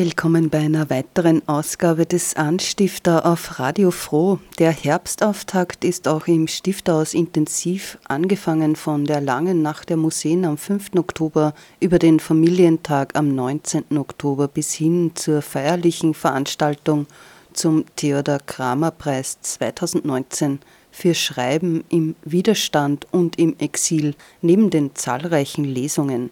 Willkommen bei einer weiteren Ausgabe des Anstifter auf Radio Froh. Der Herbstauftakt ist auch im Stifterhaus intensiv, angefangen von der langen Nacht der Museen am 5. Oktober über den Familientag am 19. Oktober bis hin zur feierlichen Veranstaltung zum Theodor Kramer Preis 2019 für Schreiben im Widerstand und im Exil neben den zahlreichen Lesungen.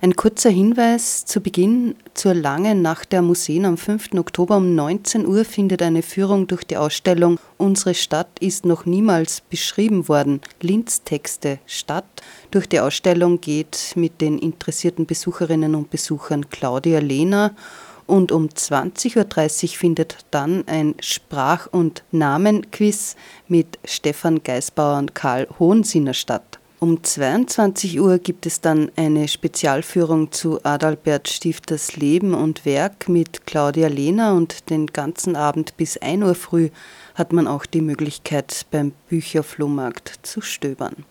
Ein kurzer Hinweis zu Beginn zur langen Nacht der Museen am 5. Oktober um 19 Uhr findet eine Führung durch die Ausstellung Unsere Stadt ist noch niemals beschrieben worden. Linz Texte Stadt. Durch die Ausstellung geht mit den interessierten Besucherinnen und Besuchern Claudia Lehner und um 20.30 Uhr findet dann ein Sprach- und Namenquiz mit Stefan Geisbauer und Karl Hohensinner statt. Um 22 Uhr gibt es dann eine Spezialführung zu Adalbert Stifters Leben und Werk mit Claudia Lehner und den ganzen Abend bis 1 Uhr früh hat man auch die Möglichkeit beim Bücherflohmarkt zu stöbern.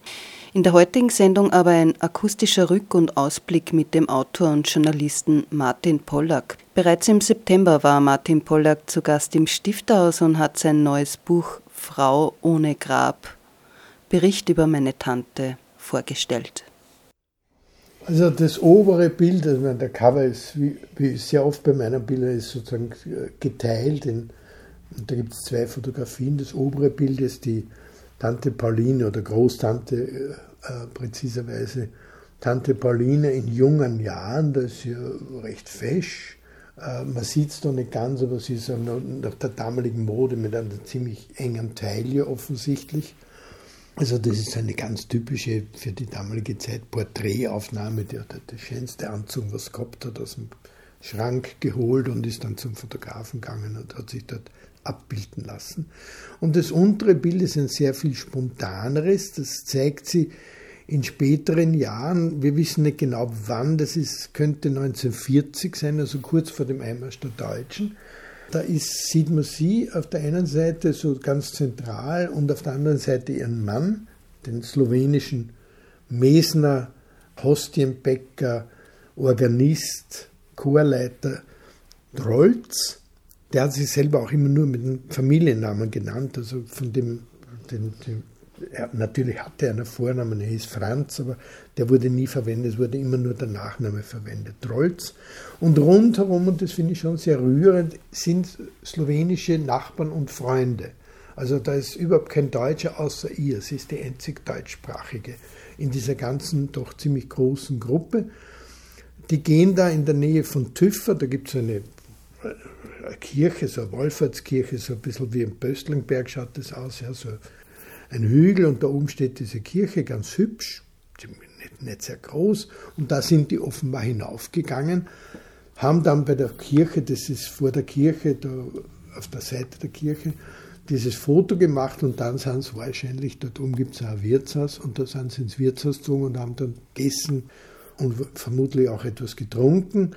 In der heutigen Sendung aber ein akustischer Rück- und Ausblick mit dem Autor und Journalisten Martin Pollack. Bereits im September war Martin Pollack zu Gast im Stifterhaus und hat sein neues Buch Frau ohne Grab Bericht über meine Tante vorgestellt. Also das obere Bild, also der Cover ist, wie, wie, sehr oft bei meinen Bildern, ist sozusagen geteilt. In, und da gibt es zwei Fotografien. Das obere Bild ist die Tante Pauline oder Großtante äh, äh, präziserweise. Tante Pauline in jungen Jahren, da ist sie recht fesch. Äh, man sieht es da nicht ganz, aber sie ist nach der damaligen Mode mit einem ziemlich engen Taille offensichtlich. Also das ist eine ganz typische für die damalige Zeit Porträtaufnahme. Der hat der schönste Anzug, was gehabt hat, aus dem Schrank geholt und ist dann zum Fotografen gegangen und hat sich dort abbilden lassen. Und das untere Bild ist ein sehr viel spontaneres. Das zeigt sie in späteren Jahren. Wir wissen nicht genau wann. Das ist, könnte 1940 sein, also kurz vor dem Einmarsch der Deutschen. Da ist, sieht man sie auf der einen Seite so ganz zentral und auf der anderen Seite ihren Mann, den slowenischen Mesner, Hostienbäcker, Organist, Chorleiter Drolz. Der hat sich selber auch immer nur mit dem Familiennamen genannt, also von dem, dem, dem er, natürlich hatte er einen Vornamen, er hieß Franz, aber der wurde nie verwendet, es wurde immer nur der Nachname verwendet, Trolz. Und rundherum, und das finde ich schon sehr rührend, sind slowenische Nachbarn und Freunde. Also da ist überhaupt kein Deutscher außer ihr. Sie ist die einzig deutschsprachige in dieser ganzen doch ziemlich großen Gruppe. Die gehen da in der Nähe von Tüffer, da gibt es eine, eine Kirche, so eine Wallfahrtskirche, so ein bisschen wie im Böstlingberg schaut das aus, ja, so ein Hügel und da oben steht diese Kirche, ganz hübsch, nicht, nicht sehr groß. Und da sind die offenbar hinaufgegangen, haben dann bei der Kirche, das ist vor der Kirche, da auf der Seite der Kirche, dieses Foto gemacht und dann sind sie wahrscheinlich, dort oben gibt es ein Wirtshaus und da sind sie ins Wirtshaus gezogen und haben dann gegessen und vermutlich auch etwas getrunken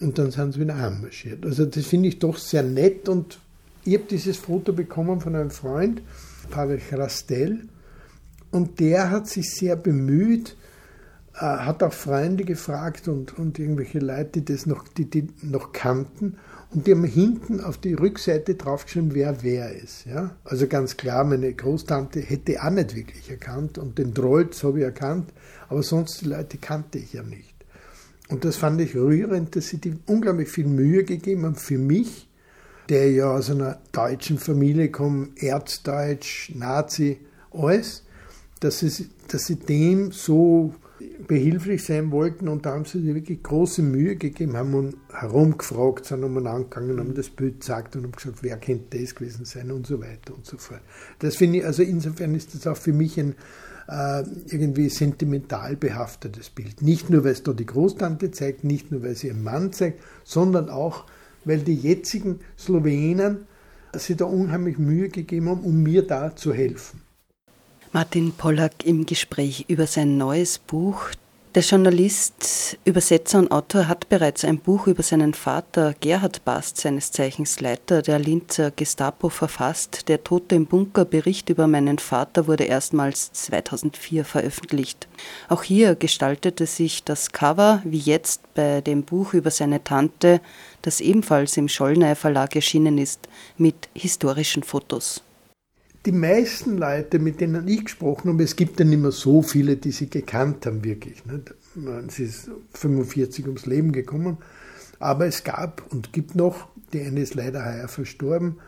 und dann sind sie wieder heimmarschiert. Also das finde ich doch sehr nett und ich habe dieses Foto bekommen von einem Freund, Pavel Chrastel, und der hat sich sehr bemüht, äh, hat auch Freunde gefragt und, und irgendwelche Leute, die das noch, die, die noch kannten. Und die haben hinten auf die Rückseite draufgeschrieben, wer wer ist. Ja? Also ganz klar, meine Großtante hätte auch nicht wirklich erkannt und den Drolz habe ich erkannt, aber sonst die Leute kannte ich ja nicht. Und das fand ich rührend, dass sie die unglaublich viel Mühe gegeben haben für mich, der ja aus einer deutschen Familie kommt, Erzdeutsch, Nazi, alles, dass sie, dass sie dem so behilflich sein wollten und da haben sie sich wirklich große Mühe gegeben, haben herumgefragt, sind um angegangen, haben das Bild gezeigt und haben gesagt, wer könnte das gewesen sein und so weiter und so fort. Das finde ich, also insofern ist das auch für mich ein, äh, irgendwie sentimental behaftetes Bild. Nicht nur, weil es da die Großtante zeigt, nicht nur, weil sie ihren Mann zeigt, sondern auch, weil die jetzigen Slowenen sich da unheimlich Mühe gegeben haben, um mir da zu helfen. Martin Pollack im Gespräch über sein neues Buch der Journalist, Übersetzer und Autor hat bereits ein Buch über seinen Vater Gerhard Bast, seines Zeichens Leiter der Linzer Gestapo, verfasst. Der Tote im Bunker Bericht über meinen Vater wurde erstmals 2004 veröffentlicht. Auch hier gestaltete sich das Cover, wie jetzt bei dem Buch über seine Tante, das ebenfalls im Schollnei Verlag erschienen ist, mit historischen Fotos die meisten Leute, mit denen ich gesprochen habe, es gibt ja nicht mehr so viele, die sie gekannt haben, wirklich. Nicht? Sie ist 45 ums Leben gekommen, aber es gab und gibt noch, die eine ist leider heuer verstorben,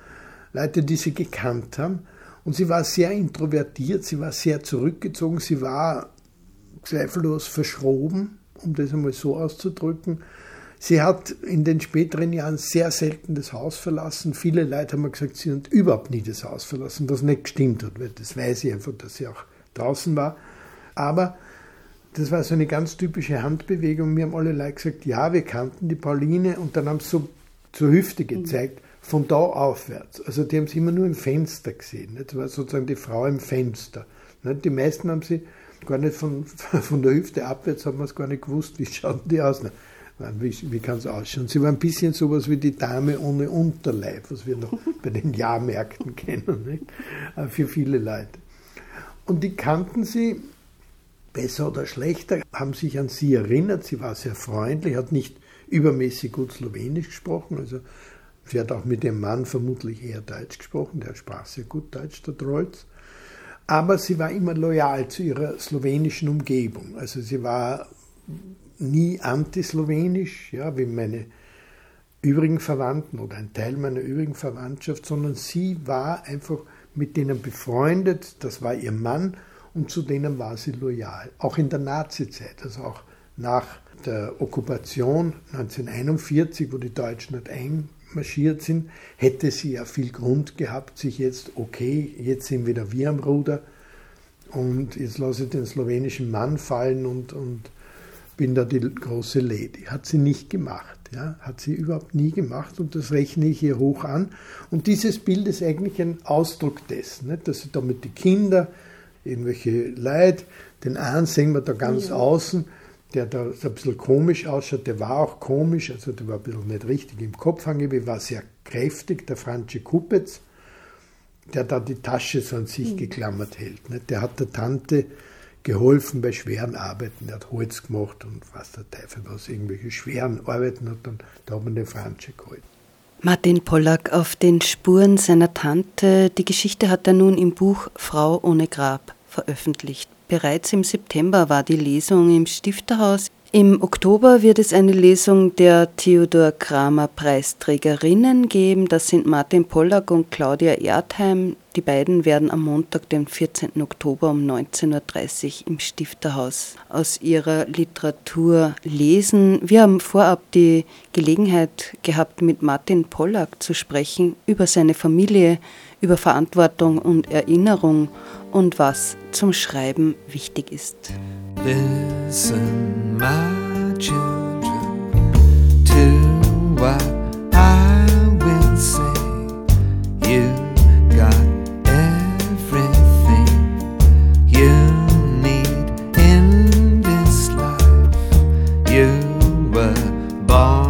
Leute, die sie gekannt haben. Und sie war sehr introvertiert, sie war sehr zurückgezogen, sie war zweifellos verschroben, um das einmal so auszudrücken. Sie hat in den späteren Jahren sehr selten das Haus verlassen. Viele Leute haben gesagt, sie hat überhaupt nie das Haus verlassen, was nicht gestimmt hat, weil das weiß ich einfach, dass sie auch draußen war. Aber das war so eine ganz typische Handbewegung. Mir haben alle Leute gesagt, ja, wir kannten die Pauline und dann haben sie so zur Hüfte mhm. gezeigt, von da aufwärts. Also die haben sie immer nur im Fenster gesehen. Das war sozusagen die Frau im Fenster. Die meisten haben sie gar nicht von, von der Hüfte abwärts, haben wir es gar nicht gewusst, wie schauen die aus. Wie, wie kann es ausschauen? Sie war ein bisschen sowas wie die Dame ohne Unterleib, was wir noch bei den Jahrmärkten kennen, nicht? Äh, für viele Leute. Und die kannten sie besser oder schlechter, haben sich an sie erinnert. Sie war sehr freundlich, hat nicht übermäßig gut Slowenisch gesprochen. Also sie hat auch mit dem Mann vermutlich eher Deutsch gesprochen, der sprach sehr gut Deutsch, der Trolz. Aber sie war immer loyal zu ihrer slowenischen Umgebung. Also sie war nie antislowenisch, ja, wie meine übrigen Verwandten oder ein Teil meiner übrigen Verwandtschaft, sondern sie war einfach mit denen befreundet, das war ihr Mann und zu denen war sie loyal. Auch in der Nazizeit, also auch nach der Okkupation 1941, wo die Deutschen nicht einmarschiert sind, hätte sie ja viel Grund gehabt, sich jetzt, okay, jetzt sind wieder wir am Ruder und jetzt lasse ich den slowenischen Mann fallen und, und bin da die große Lady. Hat sie nicht gemacht. Ja, hat sie überhaupt nie gemacht und das rechne ich ihr hoch an. Und dieses Bild ist eigentlich ein Ausdruck dessen, nicht? dass sie da mit den Kindern, irgendwelche Leute, den einen sehen wir da ganz ja. außen, der da so ein bisschen komisch ausschaut, der war auch komisch, also der war ein bisschen nicht richtig im Kopf angewiesen, war sehr kräftig, der Franci Kupetz, der da die Tasche so an sich mhm. geklammert hält. Nicht? Der hat der Tante geholfen bei schweren Arbeiten. Er hat Holz gemacht und was der Teufel was, irgendwelche schweren Arbeiten hat dann, da hat man den Fransche geholt. Martin Pollack auf den Spuren seiner Tante. Die Geschichte hat er nun im Buch Frau ohne Grab veröffentlicht. Bereits im September war die Lesung im Stifterhaus im Oktober wird es eine Lesung der Theodor Kramer Preisträgerinnen geben. Das sind Martin Pollack und Claudia Erdheim. Die beiden werden am Montag, den 14. Oktober um 19.30 Uhr im Stifterhaus aus ihrer Literatur lesen. Wir haben vorab die Gelegenheit gehabt, mit Martin Pollack zu sprechen über seine Familie, über Verantwortung und Erinnerung und was zum Schreiben wichtig ist. Listen, my children, to what I will say. You got everything you need in this life. You were born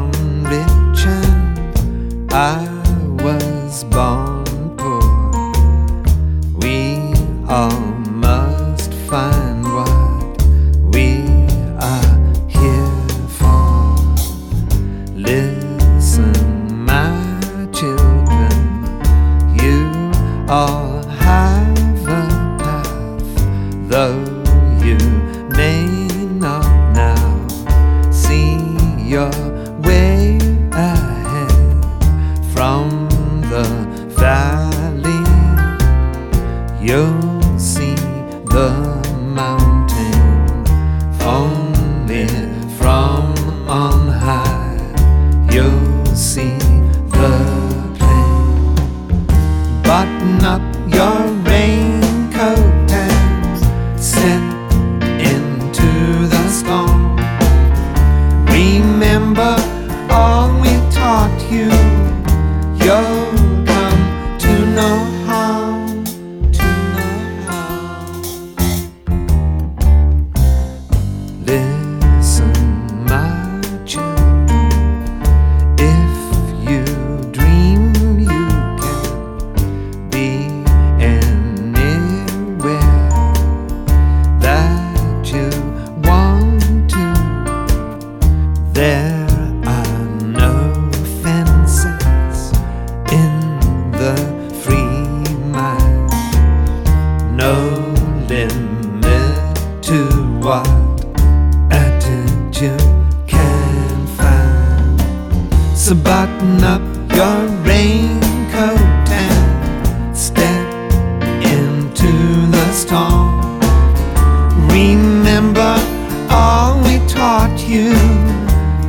es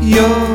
ist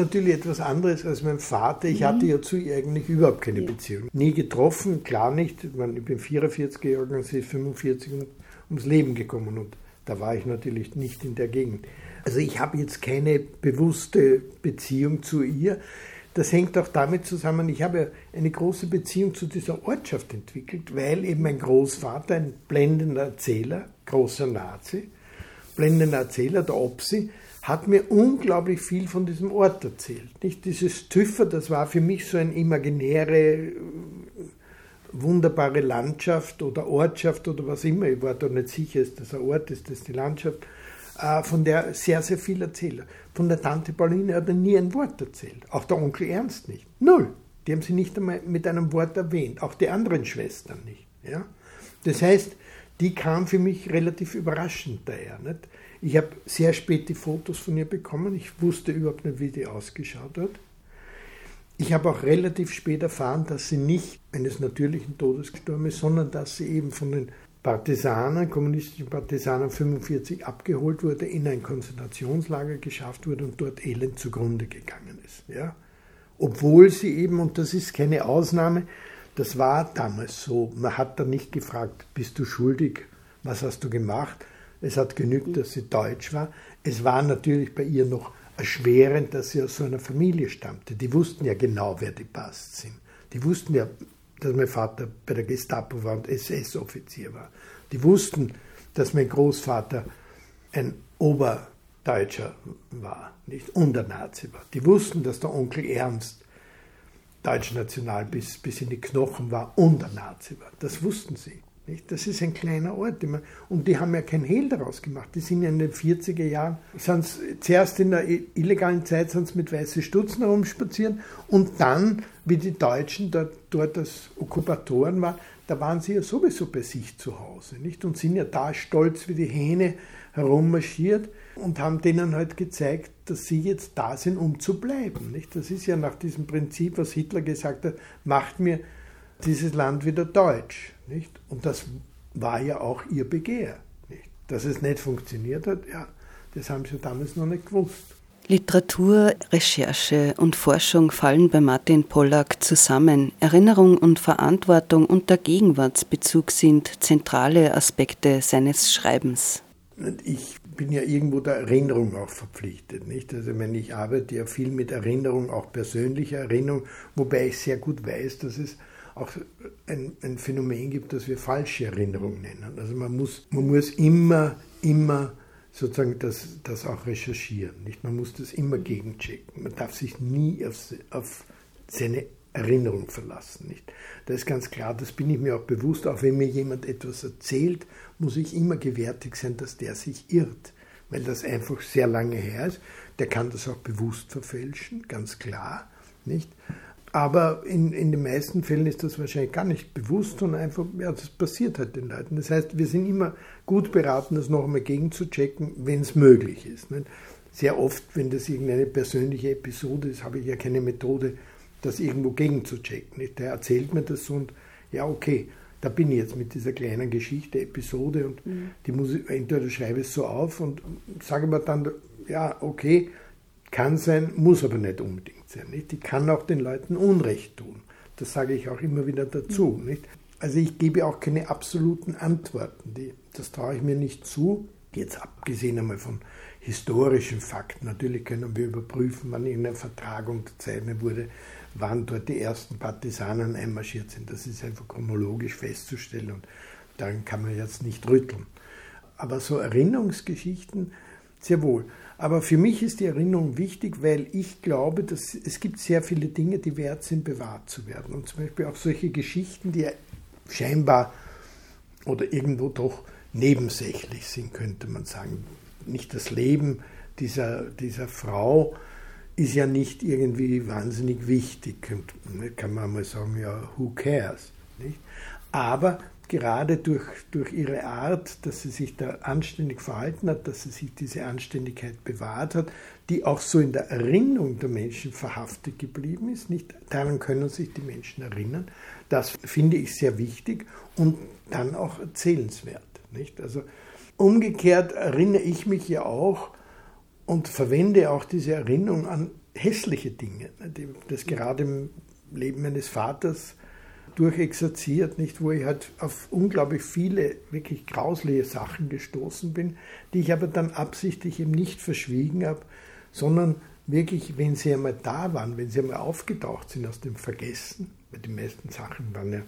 natürlich etwas anderes als mein Vater. Ich hatte ja zu ihr eigentlich überhaupt keine Beziehung. Nie getroffen, klar nicht. Ich, meine, ich bin 44 geworden und sie ist 45 und ums Leben gekommen. Und da war ich natürlich nicht in der Gegend. Also ich habe jetzt keine bewusste Beziehung zu ihr. Das hängt auch damit zusammen, ich habe eine große Beziehung zu dieser Ortschaft entwickelt, weil eben mein Großvater, ein blendender Erzähler, großer Nazi, blendender Erzähler, der Opsi, hat mir unglaublich viel von diesem Ort erzählt. Nicht dieses Tüffer, das war für mich so eine imaginäre, wunderbare Landschaft oder Ortschaft oder was immer. Ich war da nicht sicher, ist das ein Ort, ist das die Landschaft, äh, von der sehr, sehr viel erzählt. Von der Tante Pauline hat er nie ein Wort erzählt. Auch der Onkel Ernst nicht. Null. Die haben sie nicht einmal mit einem Wort erwähnt. Auch die anderen Schwestern nicht. Ja? Das heißt, die kam für mich relativ überraschend daher. Nicht? Ich habe sehr spät die Fotos von ihr bekommen. Ich wusste überhaupt nicht, wie die ausgeschaut hat. Ich habe auch relativ spät erfahren, dass sie nicht eines natürlichen Todes gestorben ist, sondern dass sie eben von den Partisanen, kommunistischen Partisanen 45 abgeholt wurde, in ein Konzentrationslager geschafft wurde und dort elend zugrunde gegangen ist. Ja? Obwohl sie eben, und das ist keine Ausnahme, das war damals so, man hat da nicht gefragt, bist du schuldig, was hast du gemacht, es hat genügt, dass sie deutsch war. Es war natürlich bei ihr noch erschwerend, dass sie aus so einer Familie stammte. Die wussten ja genau, wer die Bast sind. Die wussten ja, dass mein Vater bei der Gestapo war und SS-Offizier war. Die wussten, dass mein Großvater ein Oberdeutscher war, nicht und ein Nazi war. Die wussten, dass der Onkel Ernst deutschnational bis, bis in die Knochen war und ein Nazi war. Das wussten sie. Das ist ein kleiner Ort. Und die haben ja kein Hehl daraus gemacht. Die sind ja in den 40er Jahren, sind's, zuerst in der illegalen Zeit sind mit weißen Stutzen herumspazieren und dann, wie die Deutschen dort, dort als Okkupatoren waren, da waren sie ja sowieso bei sich zu Hause. Nicht? Und sind ja da stolz wie die Hähne herummarschiert und haben denen halt gezeigt, dass sie jetzt da sind, um zu bleiben. Nicht? Das ist ja nach diesem Prinzip, was Hitler gesagt hat, macht mir dieses Land wieder deutsch. Nicht? Und das war ja auch ihr Begehr. Dass es nicht funktioniert hat, ja, das haben sie damals noch nicht gewusst. Literatur, Recherche und Forschung fallen bei Martin Pollack zusammen. Erinnerung und Verantwortung und der Gegenwartsbezug sind zentrale Aspekte seines Schreibens. Ich bin ja irgendwo der Erinnerung auch verpflichtet. Nicht? Also wenn ich arbeite ja viel mit Erinnerung, auch persönlicher Erinnerung, wobei ich sehr gut weiß, dass es auch ein, ein Phänomen gibt, das wir falsche Erinnerung nennen. Also man muss, man muss immer, immer sozusagen das, das auch recherchieren. Nicht? Man muss das immer gegenchecken. Man darf sich nie auf, auf seine Erinnerung verlassen. Nicht? Das ist ganz klar, das bin ich mir auch bewusst. Auch wenn mir jemand etwas erzählt, muss ich immer gewärtig sein, dass der sich irrt, weil das einfach sehr lange her ist. Der kann das auch bewusst verfälschen, ganz klar. Nicht? Aber in, in den meisten Fällen ist das wahrscheinlich gar nicht bewusst, sondern einfach, ja, das passiert halt den Leuten. Das heißt, wir sind immer gut beraten, das noch einmal gegenzuchecken, wenn es möglich ist. Nicht? Sehr oft, wenn das irgendeine persönliche Episode ist, habe ich ja keine Methode, das irgendwo gegenzuchecken. Nicht? Der erzählt mir das und ja, okay, da bin ich jetzt mit dieser kleinen Geschichte, Episode und mhm. die muss ich, entweder schreibe es so auf und sage mir dann, ja, okay, kann sein, muss aber nicht unbedingt sein. Nicht? Die kann auch den Leuten Unrecht tun. Das sage ich auch immer wieder dazu. Nicht? Also ich gebe auch keine absoluten Antworten. Die, das traue ich mir nicht zu. Jetzt abgesehen einmal von historischen Fakten. Natürlich können wir überprüfen, wann irgendein Vertrag unterzeichnet wurde, wann dort die ersten Partisanen einmarschiert sind. Das ist einfach chronologisch festzustellen und daran kann man jetzt nicht rütteln. Aber so Erinnerungsgeschichten, sehr wohl. Aber für mich ist die Erinnerung wichtig, weil ich glaube, dass es gibt sehr viele Dinge, die wert sind, bewahrt zu werden. Und zum Beispiel auch solche Geschichten, die scheinbar oder irgendwo doch nebensächlich sind, könnte man sagen. Nicht das Leben dieser, dieser Frau ist ja nicht irgendwie wahnsinnig wichtig. Kann man mal sagen, ja, who cares? Nicht? Aber gerade durch, durch ihre Art, dass sie sich da anständig verhalten hat, dass sie sich diese Anständigkeit bewahrt hat, die auch so in der Erinnerung der Menschen verhaftet geblieben ist. Nicht daran können sich die Menschen erinnern. Das finde ich sehr wichtig und dann auch erzählenswert. Nicht? Also umgekehrt erinnere ich mich ja auch und verwende auch diese Erinnerung an hässliche Dinge, das gerade im Leben meines Vaters durchexerziert, nicht, wo ich halt auf unglaublich viele wirklich grausliche Sachen gestoßen bin, die ich aber dann absichtlich eben nicht verschwiegen habe, sondern wirklich, wenn sie einmal da waren, wenn sie einmal aufgetaucht sind aus dem Vergessen, weil die meisten Sachen waren ja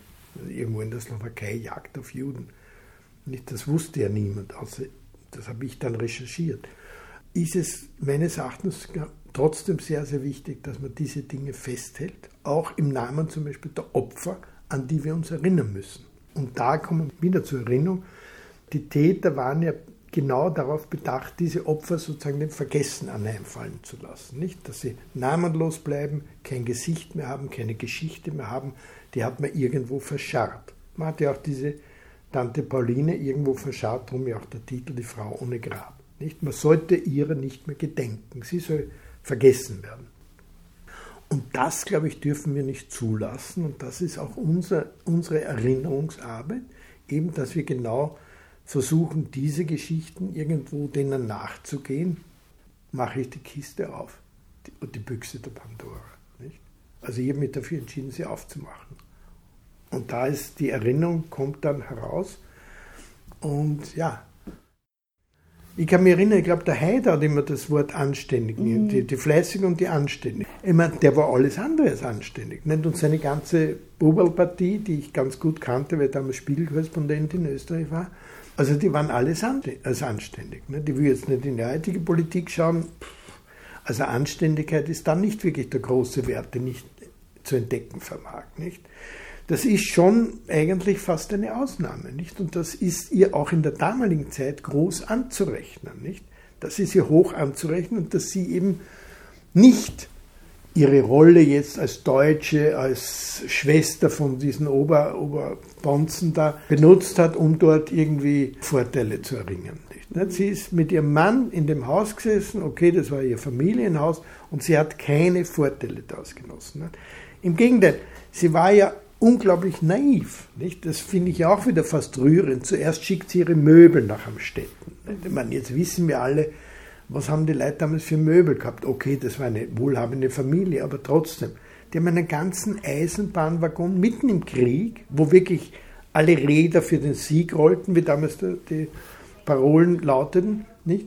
irgendwo in der Slowakei Jagd auf Juden. Nicht, das wusste ja niemand, außer das habe ich dann recherchiert. Ist es meines Erachtens trotzdem sehr, sehr wichtig, dass man diese Dinge festhält, auch im Namen zum Beispiel der Opfer, an die wir uns erinnern müssen. Und da kommen wir wieder zur Erinnerung. Die Täter waren ja genau darauf bedacht, diese Opfer sozusagen dem Vergessen anheimfallen zu lassen. Nicht, dass sie namenlos bleiben, kein Gesicht mehr haben, keine Geschichte mehr haben, die hat man irgendwo verscharrt. Man hat ja auch diese Tante Pauline irgendwo verscharrt, darum ja auch der Titel Die Frau ohne Grab. Nicht? Man sollte ihrer nicht mehr gedenken, sie soll vergessen werden. Und das, glaube ich, dürfen wir nicht zulassen. Und das ist auch unser, unsere Erinnerungsarbeit, eben, dass wir genau versuchen, diese Geschichten irgendwo denen nachzugehen. Mache ich die Kiste auf und die, die Büchse der Pandora. Nicht? Also ich habe mich dafür entschieden, sie aufzumachen. Und da ist die Erinnerung, kommt dann heraus. Und ja, ich kann mich erinnern, ich glaube, der Haider hat immer das Wort anständig, mhm. die, die Fleißigen und die Anständigen. Ich meine, der war alles andere als anständig. Nicht? Und seine ganze Buberlpartie, die ich ganz gut kannte, weil ich damals Spiegelkorrespondent in Österreich war, also die waren alles als anständig. Nicht? Ich will jetzt nicht in die heutige Politik schauen. Also Anständigkeit ist dann nicht wirklich der große Wert, den ich zu entdecken vermag. Nicht? Das ist schon eigentlich fast eine Ausnahme, nicht? Und das ist ihr auch in der damaligen Zeit groß anzurechnen, nicht? Das ist ihr hoch anzurechnen, dass sie eben nicht ihre Rolle jetzt als Deutsche, als Schwester von diesen Ober, Oberbonzen da benutzt hat, um dort irgendwie Vorteile zu erringen. Sie ist mit ihrem Mann in dem Haus gesessen, okay, das war ihr Familienhaus, und sie hat keine Vorteile daraus genossen. Im Gegenteil, sie war ja unglaublich naiv. Nicht? Das finde ich auch wieder fast rührend. Zuerst schickt sie ihre Möbel nach Amstetten. Jetzt wissen wir alle, was haben die Leute damals für Möbel gehabt. Okay, das war eine wohlhabende Familie, aber trotzdem. Die haben einen ganzen Eisenbahnwaggon mitten im Krieg, wo wirklich alle Räder für den Sieg rollten, wie damals die Parolen lauteten, nicht?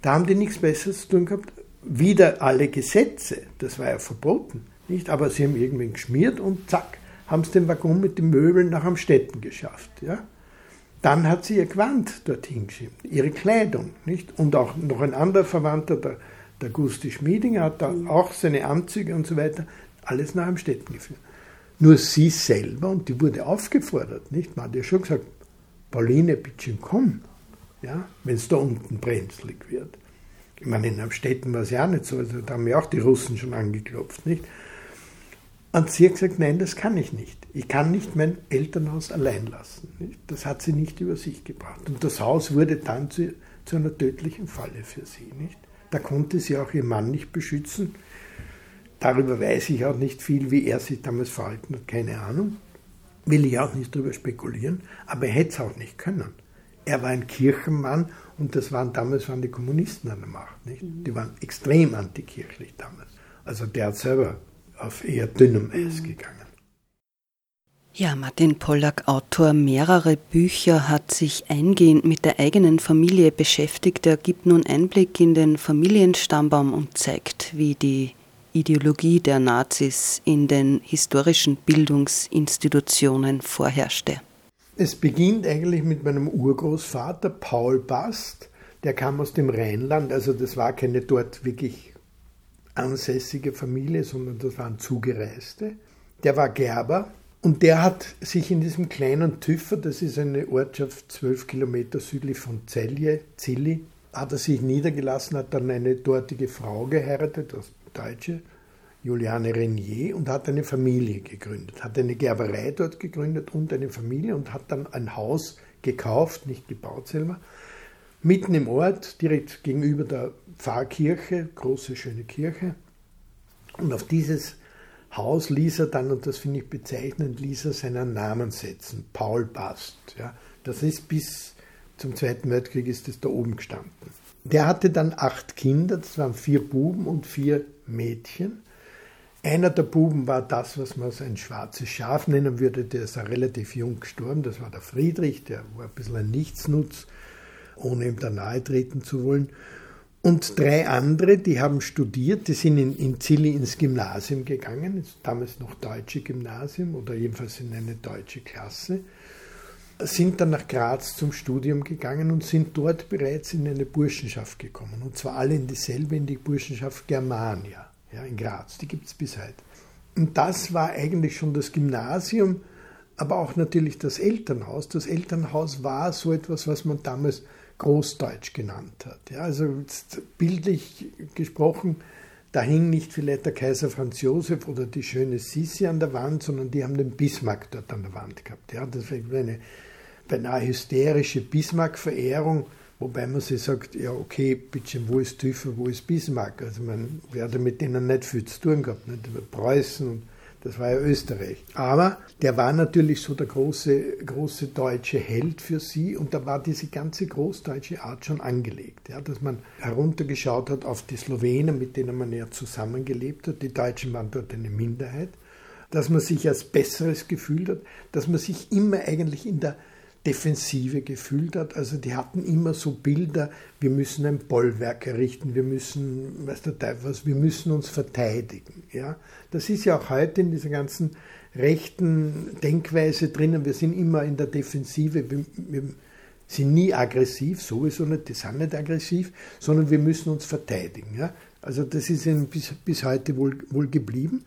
Da haben die nichts Besseres zu tun gehabt. Wieder alle Gesetze, das war ja verboten, nicht? Aber sie haben irgendwie geschmiert und zack, haben sie den Waggon mit den Möbeln nach Amstetten geschafft, ja? Dann hat sie ihr Gewand dorthin geschrieben, ihre Kleidung, nicht? Und auch noch ein anderer Verwandter, der, der Gusti Schmiedinger, hat da auch seine Anzüge und so weiter, alles nach Amstetten geführt. Nur sie selber, und die wurde aufgefordert, nicht? Man hat ja schon gesagt, Pauline, bitte komm, ja, wenn es da unten brenzlig wird. Ich meine, in Amstetten war es ja auch nicht so, also da haben ja auch die Russen schon angeklopft, nicht? Und sie hat gesagt, nein, das kann ich nicht. Ich kann nicht mein Elternhaus allein lassen. Das hat sie nicht über sich gebracht. Und das Haus wurde dann zu, zu einer tödlichen Falle für sie. Nicht? Da konnte sie auch ihr Mann nicht beschützen. Darüber weiß ich auch nicht viel, wie er sich damals verhalten hat, keine Ahnung. Will ich auch nicht darüber spekulieren, aber er hätte es auch nicht können. Er war ein Kirchenmann und das waren damals waren die Kommunisten an der Macht. Nicht? Die waren extrem antikirchlich damals. Also der hat selber auf eher dünnem Eis mhm. gegangen. Ja, Martin Pollack, Autor mehrerer Bücher, hat sich eingehend mit der eigenen Familie beschäftigt. Er gibt nun Einblick in den Familienstammbaum und zeigt, wie die Ideologie der Nazis in den historischen Bildungsinstitutionen vorherrschte. Es beginnt eigentlich mit meinem Urgroßvater Paul Bast, der kam aus dem Rheinland, also das war keine dort wirklich ansässige Familie, sondern das waren Zugereiste. Der war Gerber und der hat sich in diesem kleinen Tüffer, das ist eine Ortschaft zwölf Kilometer südlich von Zelje, Zilli, hat er sich niedergelassen, hat dann eine dortige Frau geheiratet, das Deutsche, Juliane Renier und hat eine Familie gegründet, hat eine Gerberei dort gegründet und eine Familie und hat dann ein Haus gekauft, nicht gebaut selber, mitten im Ort, direkt gegenüber der Pfarrkirche, große schöne Kirche. Und auf dieses Haus ließ er dann, und das finde ich bezeichnend, ließ er seinen Namen setzen, Paul Bast. Ja. Das ist bis zum Zweiten Weltkrieg ist das da oben gestanden. Der hatte dann acht Kinder, das waren vier Buben und vier Mädchen. Einer der Buben war das, was man so ein schwarzes Schaf nennen würde, der ist auch relativ jung gestorben, das war der Friedrich, der war ein bisschen ein Nichtsnutz, ohne ihm da nahe treten zu wollen. Und drei andere, die haben studiert, die sind in, in Zilli ins Gymnasium gegangen, damals noch deutsche Gymnasium oder jedenfalls in eine deutsche Klasse, sind dann nach Graz zum Studium gegangen und sind dort bereits in eine Burschenschaft gekommen. Und zwar alle in dieselbe, in die Burschenschaft Germania ja, in Graz, die gibt es bis heute. Und das war eigentlich schon das Gymnasium, aber auch natürlich das Elternhaus. Das Elternhaus war so etwas, was man damals Großdeutsch genannt hat. Ja, also bildlich gesprochen, da hing nicht vielleicht der Kaiser Franz Josef oder die schöne Sissi an der Wand, sondern die haben den Bismarck dort an der Wand gehabt. Ja, das war eine beinahe hysterische Bismarck-Verehrung Wobei man sich sagt, ja okay, bitte, wo ist Tüfer, wo ist Bismarck? Also man werde mit denen nicht viel zu tun gehabt, nicht über Preußen und das war ja Österreich. Aber der war natürlich so der große, große deutsche Held für sie und da war diese ganze großdeutsche Art schon angelegt, ja, dass man heruntergeschaut hat auf die Slowenen, mit denen man ja zusammengelebt hat. Die Deutschen waren dort eine Minderheit. Dass man sich als Besseres gefühlt hat, dass man sich immer eigentlich in der Defensive gefühlt hat. Also die hatten immer so Bilder, wir müssen ein Bollwerk errichten, wir müssen, weiß der Teufel was, wir müssen uns verteidigen. Ja? Das ist ja auch heute in dieser ganzen rechten Denkweise drinnen, wir sind immer in der Defensive, wir, wir sind nie aggressiv, sowieso nicht, die sind nicht aggressiv, sondern wir müssen uns verteidigen. Ja? Also das ist ihnen bis, bis heute wohl, wohl geblieben.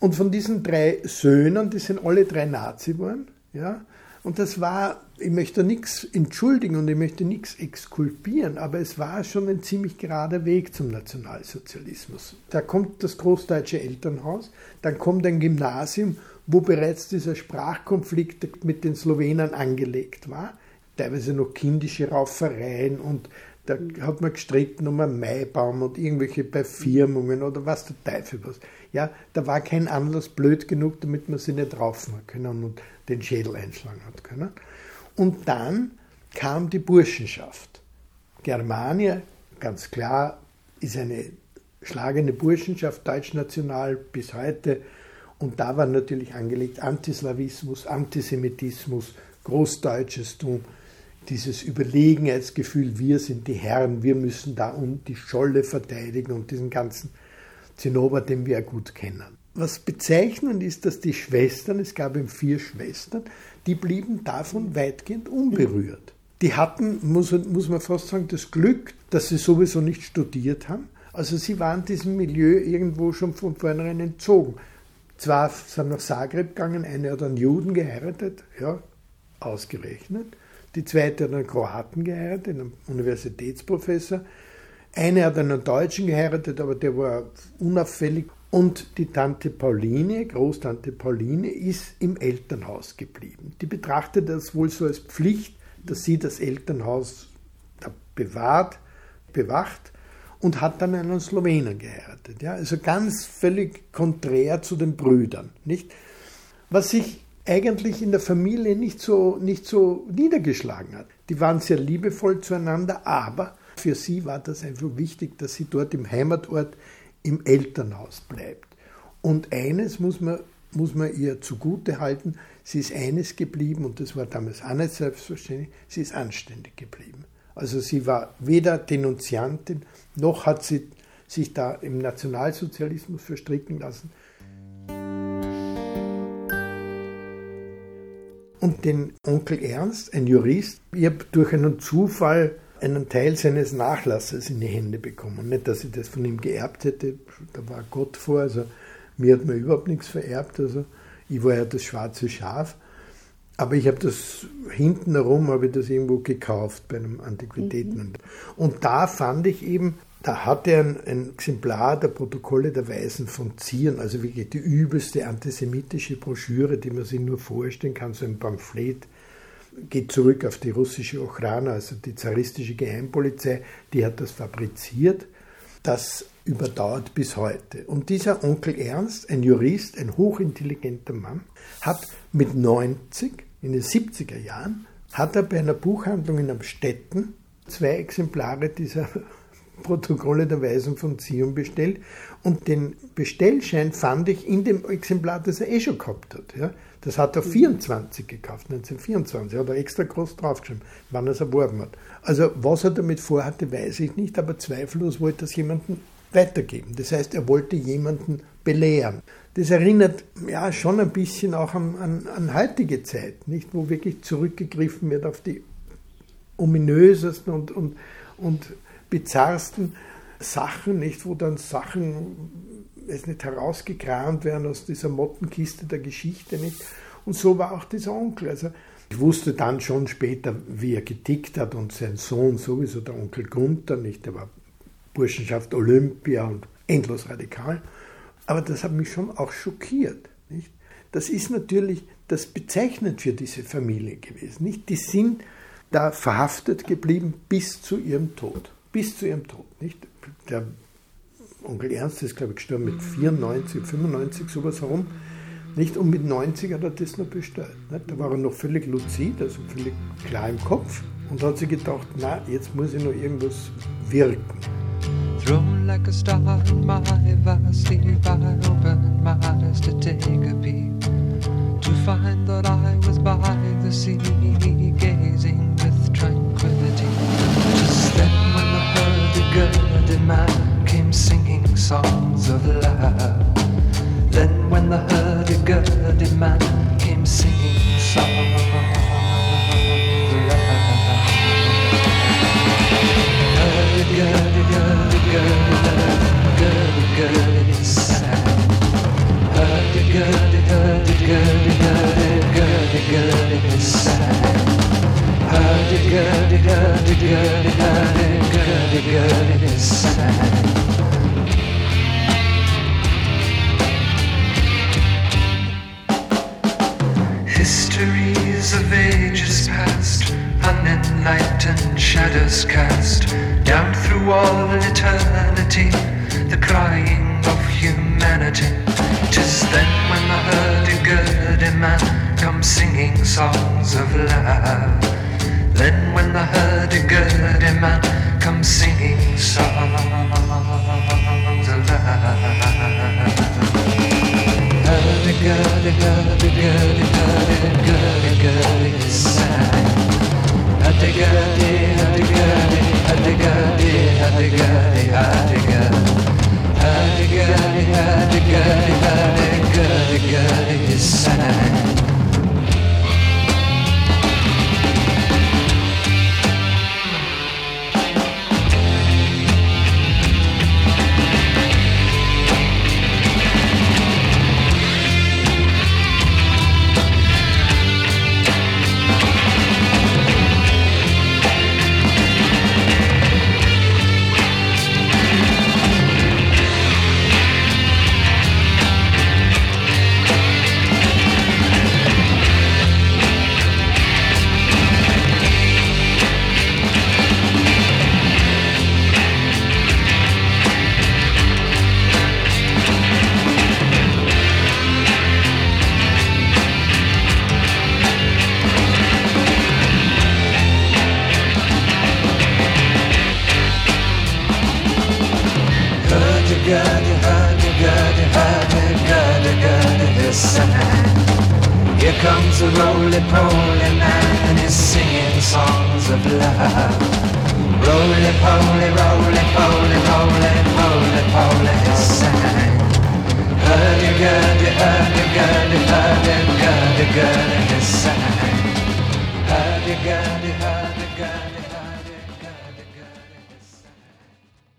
Und von diesen drei Söhnen, die sind alle drei Nazi geworden, ja, und das war, ich möchte nichts entschuldigen und ich möchte nichts exkulpieren, aber es war schon ein ziemlich gerader Weg zum Nationalsozialismus. Da kommt das großdeutsche Elternhaus, dann kommt ein Gymnasium, wo bereits dieser Sprachkonflikt mit den Slowenen angelegt war, teilweise noch kindische Raufereien und Da hat man gestritten um einen Maibaum und irgendwelche Befirmungen oder was der Teufel was. Ja, da war kein Anlass blöd genug, damit man sich nicht raufen können und den Schädel einschlagen hat können. Und dann kam die Burschenschaft. Germania, ganz klar, ist eine schlagende Burschenschaft, deutschnational bis heute. Und da war natürlich angelegt Antislawismus, Antisemitismus, Großdeutschestum, dieses Überlegenheitsgefühl, wir sind die Herren, wir müssen da um die Scholle verteidigen und diesen ganzen Zinnober, den wir ja gut kennen. Was bezeichnend ist, dass die Schwestern, es gab eben vier Schwestern, die blieben davon weitgehend unberührt. Die hatten, muss, muss man fast sagen, das Glück, dass sie sowieso nicht studiert haben. Also sie waren diesem Milieu irgendwo schon von vornherein entzogen. Zwar sind nach Zagreb gegangen, eine hat einen Juden geheiratet, ja, ausgerechnet. Die zweite hat einen Kroaten geheiratet, einen Universitätsprofessor. Eine hat einen Deutschen geheiratet, aber der war unauffällig. Und die Tante Pauline, Großtante Pauline, ist im Elternhaus geblieben. Die betrachtet das wohl so als Pflicht, dass sie das Elternhaus bewahrt, bewacht und hat dann einen Slowenen geheiratet. Ja? Also ganz völlig konträr zu den Brüdern. Nicht? Was sich eigentlich in der Familie nicht so, nicht so niedergeschlagen hat. Die waren sehr liebevoll zueinander, aber für sie war das einfach wichtig, dass sie dort im Heimatort im Elternhaus bleibt. Und eines muss man, muss man ihr zugute halten, sie ist eines geblieben, und das war damals auch nicht selbstverständlich, sie ist anständig geblieben. Also sie war weder Denunziantin, noch hat sie sich da im Nationalsozialismus verstricken lassen. Und den Onkel Ernst, ein Jurist, ich habe durch einen Zufall einen Teil seines Nachlasses in die Hände bekommen. Nicht, dass ich das von ihm geerbt hätte, da war Gott vor, also mir hat man überhaupt nichts vererbt, also ich war ja das schwarze Schaf. Aber ich habe das hinten herum, habe ich das irgendwo gekauft bei einem Antiquitäten. Mhm. Und da fand ich eben, da hat er ein, ein, Exemplar der Protokolle der Weisen von Zieren, also wirklich die übelste antisemitische Broschüre, die man sich nur vorstellen kann, so ein Pamphlet geht zurück auf die russische Ochrana, also die zaristische Geheimpolizei, die hat das fabriziert. Das überdauert bis heute. Und dieser Onkel Ernst, ein Jurist, ein hochintelligenter Mann, hat mit 90, in den 70er Jahren, hat er bei einer Buchhandlung in Amstetten zwei Exemplare dieser Protokolle der Weisen von Zion bestellt und den Bestellschein fand ich in dem Exemplar, das er eh schon gehabt hat. Ja. Das hat er 24 gekauft, 1924, hat er extra groß draufgeschrieben, wann er es erworben hat. Also was er damit vorhatte, weiß ich nicht, aber zweifellos wollte das jemandem weitergeben. Das heißt, er wollte jemanden belehren. Das erinnert ja schon ein bisschen auch an, an, an heutige Zeit, nicht, wo wirklich zurückgegriffen wird auf die ominösesten und, und, und bizarrsten Sachen, nicht, wo dann Sachen es nicht herausgekramt werden aus dieser Mottenkiste der Geschichte nicht. Und so war auch dieser Onkel. Also ich wusste dann schon später, wie er getickt hat und sein Sohn sowieso, der Onkel Gunther, nicht, der war Burschenschaft Olympia und endlos radikal. Aber das hat mich schon auch schockiert. Nicht? Das ist natürlich das bezeichnend für diese Familie gewesen. Nicht? Die sind da verhaftet geblieben bis zu ihrem Tod bis zu ihrem Tod. Nicht? Der Onkel Ernst ist, glaube ich, gestorben mit 94, 95, sowas herum. Nicht? Und mit 90 hat er das noch bestellt. Nicht? Da war er noch völlig luzid, also völlig klar im Kopf und hat sich gedacht, na, jetzt muss ich noch irgendwas wirken. Thrown like a star in my vastly I opened my eyes to take a peek To find that I was by the sea Gazing hurdy-gurdy man came singing songs of love. Then when the hurdy-gurdy man came singing songs of love. Hurdy-gurdy-gurdy-gurdy, gurdy-gurdy sang. Hurdy-gurdy-gurdy-gurdy-gurdy-gurdy sang. Histories of ages past, unenlightened shadows cast down through all eternity, the crying of humanity. Songs of love. The hurdy-gurdy man comes singing songs of love. Hurdy-gurdy, hurdy-gurdy, hurdy-gurdy, gurdy, sigh. Hurdy-gurdy, hurdy-gurdy, hurdy-gurdy, hurdy-gurdy, hurdy-gurdy. Hurdy-gurdy, hurdy-gurdy, hurdy-gurdy, gurdy, sigh.